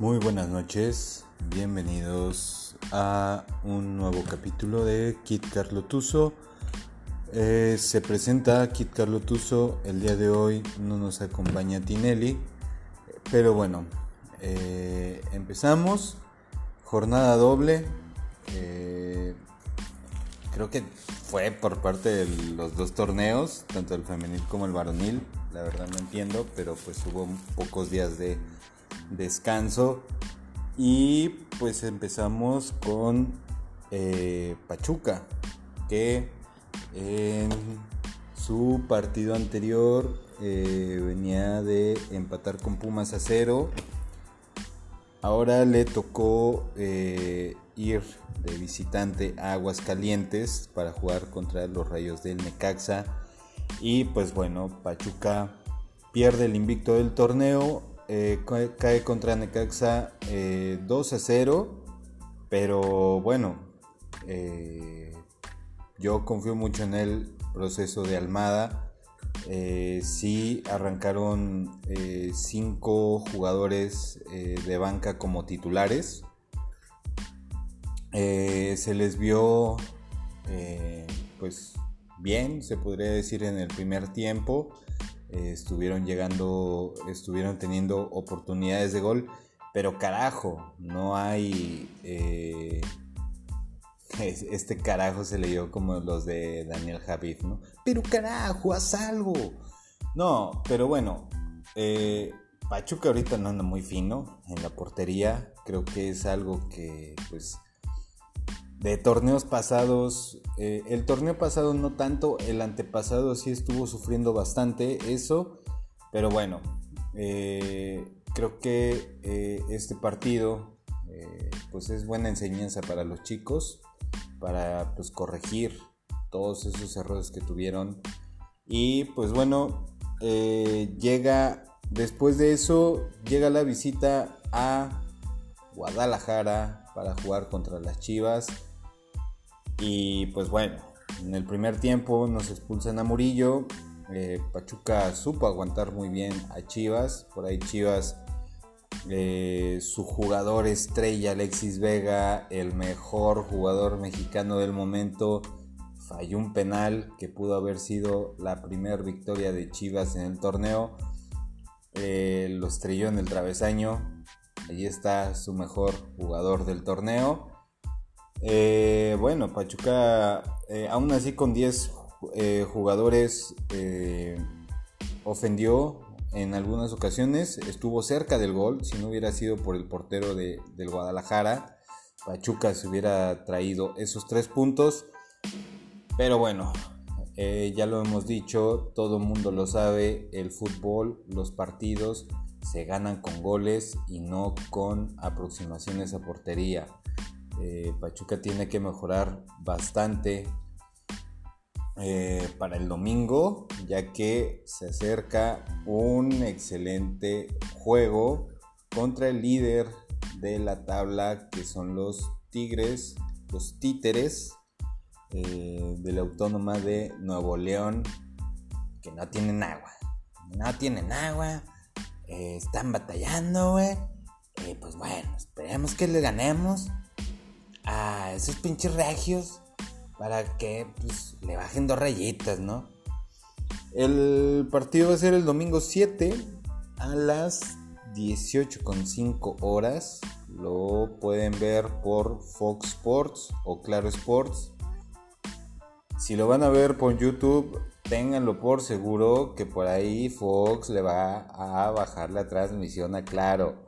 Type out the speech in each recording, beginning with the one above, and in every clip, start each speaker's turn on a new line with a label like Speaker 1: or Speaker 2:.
Speaker 1: Muy buenas noches, bienvenidos a un nuevo capítulo de Kit Carlotuso. Eh, se presenta Kit Carlotuso, el día de hoy no nos acompaña Tinelli, pero bueno, eh, empezamos, jornada doble, eh, creo que fue por parte de los dos torneos, tanto el femenil como el varonil, la verdad no entiendo, pero pues hubo pocos días de descanso y pues empezamos con eh, Pachuca, que en su partido anterior eh, venía de empatar con Pumas a cero. Ahora le tocó eh, ir de visitante a Aguascalientes para jugar contra los Rayos del Necaxa. Y pues bueno, Pachuca pierde el invicto del torneo, eh, cae contra Necaxa 2 eh, a 0, pero bueno, eh, yo confío mucho en el proceso de Almada. sí arrancaron 5 jugadores de banca como titulares. se les vio pues bien, se podría decir en el primer tiempo. Eh, estuvieron llegando, estuvieron teniendo oportunidades de gol, pero carajo, no hay... Eh, este carajo se leyó como los de Daniel Javid, ¿no? Pero carajo, haz algo. No, pero bueno, eh, Pachuca ahorita no anda muy fino en la portería. Creo que es algo que, pues, de torneos pasados, eh, el torneo pasado no tanto, el antepasado sí estuvo sufriendo bastante eso, pero bueno, eh, creo que eh, este partido pues es buena enseñanza para los chicos, para pues corregir todos esos errores que tuvieron y pues bueno, llega, después de eso, llega la visita a Guadalajara para jugar contra las Chivas. Y pues bueno, en el primer tiempo nos expulsan a Murillo. Eh, Pachuca supo aguantar muy bien a Chivas. Por ahí Chivas, eh, su jugador estrella Alexis Vega, el mejor jugador mexicano del momento, falló un penal que pudo haber sido la primera victoria de Chivas en el torneo. Eh, lo estrelló en el travesaño. Ahí está su mejor jugador del torneo. Eh, bueno, Pachuca, eh, aún así con 10 eh, jugadores, ofendió en algunas ocasiones, estuvo cerca del gol, si no hubiera sido por el portero de, del Guadalajara, Pachuca se hubiera traído esos tres puntos, pero bueno, ya lo hemos dicho, todo el mundo lo sabe, el fútbol, los partidos se ganan con goles y no con aproximaciones a portería. Eh, Pachuca tiene que mejorar bastante eh, para el domingo, ya que se acerca un excelente juego contra el líder de la tabla, que son los Tigres, los Títeres eh, de la Autónoma de Nuevo León, que no tienen agua. No tienen agua, están batallando, pues bueno, esperemos que le ganemos a esos pinches regios para que pues, le bajen dos rayitas, ¿no? El partido va a ser el domingo 7 a las 18.5 horas. Lo pueden ver por Fox Sports o Claro Sports. Si lo van a ver por YouTube, ténganlo por seguro que por ahí Fox le va a bajar la transmisión a Claro.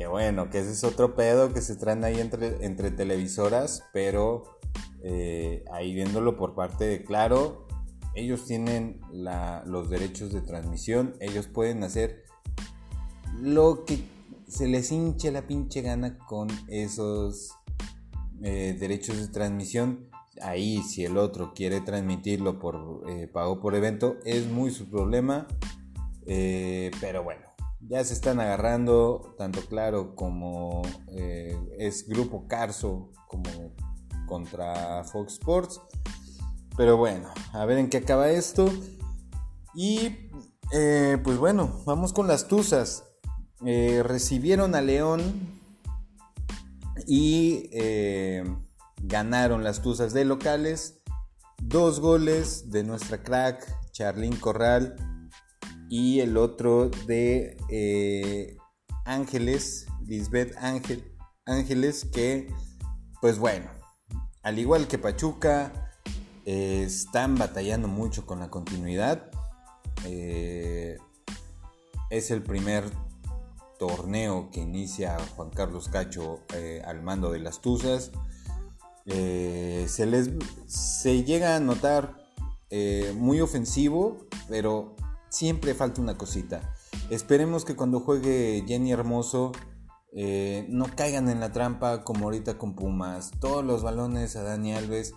Speaker 1: Que bueno, que ese es otro pedo que se traen ahí entre, entre televisoras, pero eh, ahí viéndolo por parte de Claro, ellos tienen los derechos de transmisión, ellos pueden hacer lo que se les hinche la pinche gana con esos eh, derechos de transmisión. Ahí, si el otro quiere transmitirlo por eh, pago por evento, es muy su problema. pero bueno, ya se están agarrando, tanto claro como eh, es Grupo Carso como contra Fox Sports. Pero bueno, a ver en qué acaba esto. Y eh, pues bueno, vamos con las Tuzas. eh, recibieron a León y ganaron las Tuzas de locales. Dos goles de nuestra crack, Charlín Corral, y el otro de eh, Ángeles, Lisbeth Ángel, Ángeles, que pues bueno, al igual que Pachuca, están batallando mucho con la continuidad. es el primer torneo que inicia Juan Carlos Cacho eh, al mando de las Tuzas. Eh, se les se llega a notar eh, muy ofensivo, pero siempre falta una cosita. Esperemos que cuando juegue Jenny Hermoso no caigan en la trampa como ahorita con Pumas. Todos los balones a Dani Alves.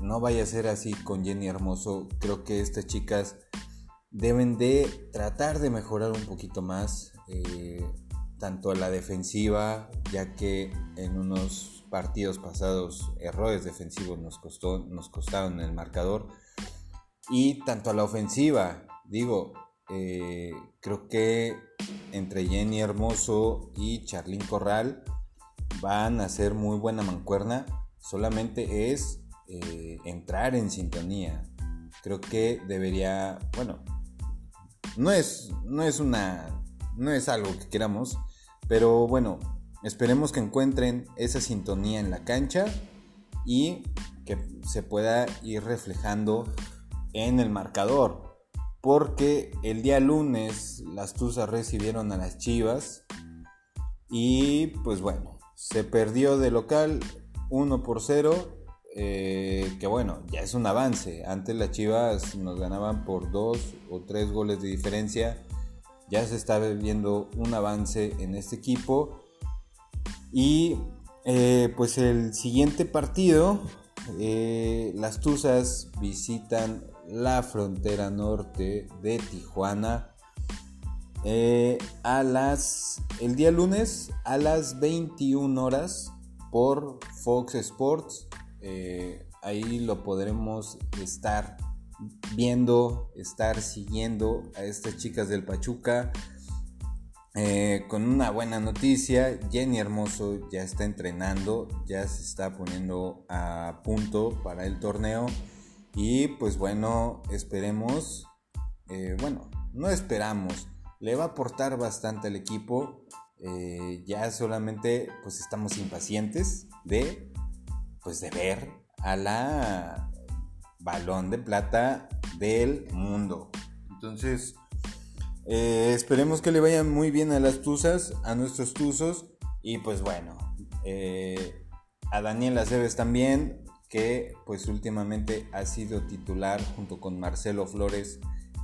Speaker 1: no vaya a ser así con Jenny Hermoso. Creo que estas chicas deben de tratar de mejorar un poquito más. Eh, tanto a la defensiva, ya que en unos partidos pasados errores defensivos nos, costó, nos costaron el marcador, y tanto a la ofensiva, digo, eh, creo que entre Jenny Hermoso y Charlín Corral van a ser muy buena mancuerna, solamente es eh, entrar en sintonía. Creo que debería, bueno, no es, no es una no es algo que queramos, pero bueno, esperemos que encuentren esa sintonía en la cancha y que se pueda ir reflejando en el marcador. Porque el día lunes las Tuzas recibieron a las Chivas y pues bueno, se perdió de local 1 por 0. Eh, que bueno, ya es un avance. Antes las Chivas nos ganaban por 2 o 3 goles de diferencia ya se está viendo un avance en este equipo. Y eh, pues el siguiente partido, eh, las Tuzas visitan la frontera norte de Tijuana. Eh, a las el día lunes a las 21 horas por Fox Sports ahí lo podremos estar viendo, estar siguiendo a estas chicas del Pachuca. Eh, con una buena noticia, Jenny Hermoso ya está entrenando, ya se está poniendo a punto para el torneo y pues bueno, esperemos, eh, bueno, no esperamos, le va a aportar bastante al equipo, eh, ya solamente pues estamos impacientes de pues de ver a la balón de plata del mundo. Entonces, eh, esperemos que le vayan muy bien a las tuzas, a nuestros tuzos. Y pues bueno, a Daniel Aceves también, que pues últimamente ha sido titular junto con Marcelo Flores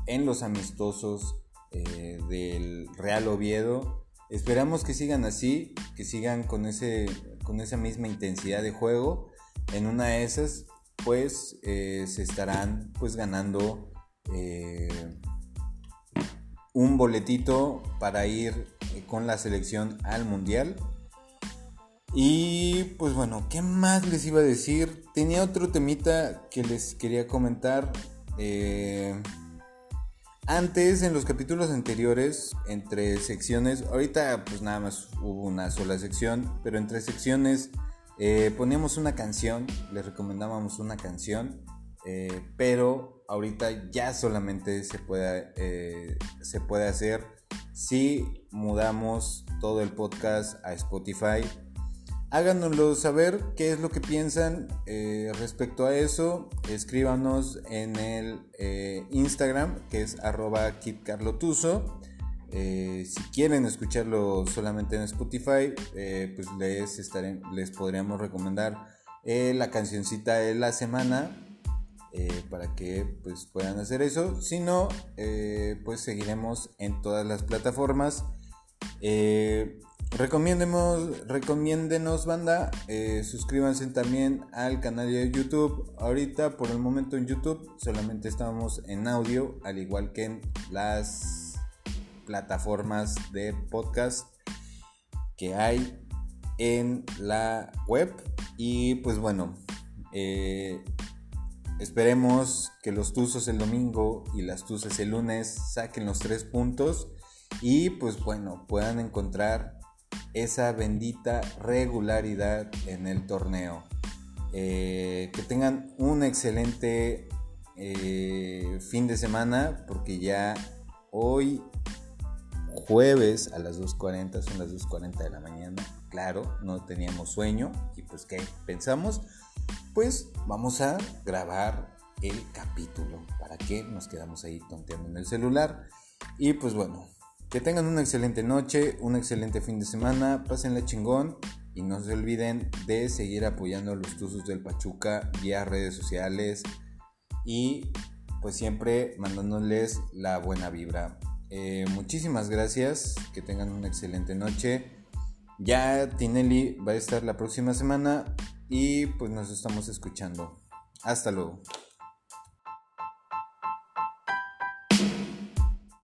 Speaker 1: en los amistosos eh, del Real Oviedo. Esperamos que sigan así, que sigan con, ese, con esa misma intensidad de juego. En una de esas pues eh, se estarán pues ganando eh, un boletito para ir con la selección al mundial. Y pues bueno, ¿qué más les iba a decir? Tenía otro temita que les quería comentar. antes, en los capítulos anteriores, entre secciones, ahorita pues nada más hubo una sola sección, pero entre secciones eh, poníamos una canción, les recomendábamos una canción, eh, pero ahorita ya solamente se puede, eh, se puede hacer si mudamos todo el podcast a Spotify. Háganoslo saber qué es lo que piensan respecto a eso. Escríbanos en el Instagram que es arroba kitcarlotuso. Eh, si quieren escucharlo solamente en Spotify, eh, pues les, estaré, les podríamos recomendar eh, la cancioncita de la semana para que pues, puedan hacer eso. Si no, pues seguiremos en todas las plataformas. Recomiéndenos, recomiéndenos banda, suscríbanse también al canal de YouTube. Ahorita por el momento en YouTube solamente estamos en audio, al igual que en las plataformas de podcast que hay en la web. Y pues bueno, eh, esperemos que los Tuzos el domingo y las Tuzas el lunes saquen los tres puntos y pues bueno, puedan encontrar esa bendita regularidad en el torneo. Eh, que tengan un excelente eh, fin de semana porque ya hoy jueves a las 2.40, son las 2.40 de la mañana, claro, no teníamos sueño y pues ¿qué pensamos? Pues vamos a grabar el capítulo, ¿para que nos quedamos ahí tonteando en el celular? Y pues bueno, que tengan una excelente noche, un excelente fin de semana, pásenla chingón y no se olviden de seguir apoyando a los Tuzos del Pachuca vía redes sociales y pues siempre mandándoles la buena vibra. Eh, muchísimas gracias, que tengan una excelente noche. Ya Tinelli va a estar la próxima semana y pues nos estamos escuchando. Hasta luego.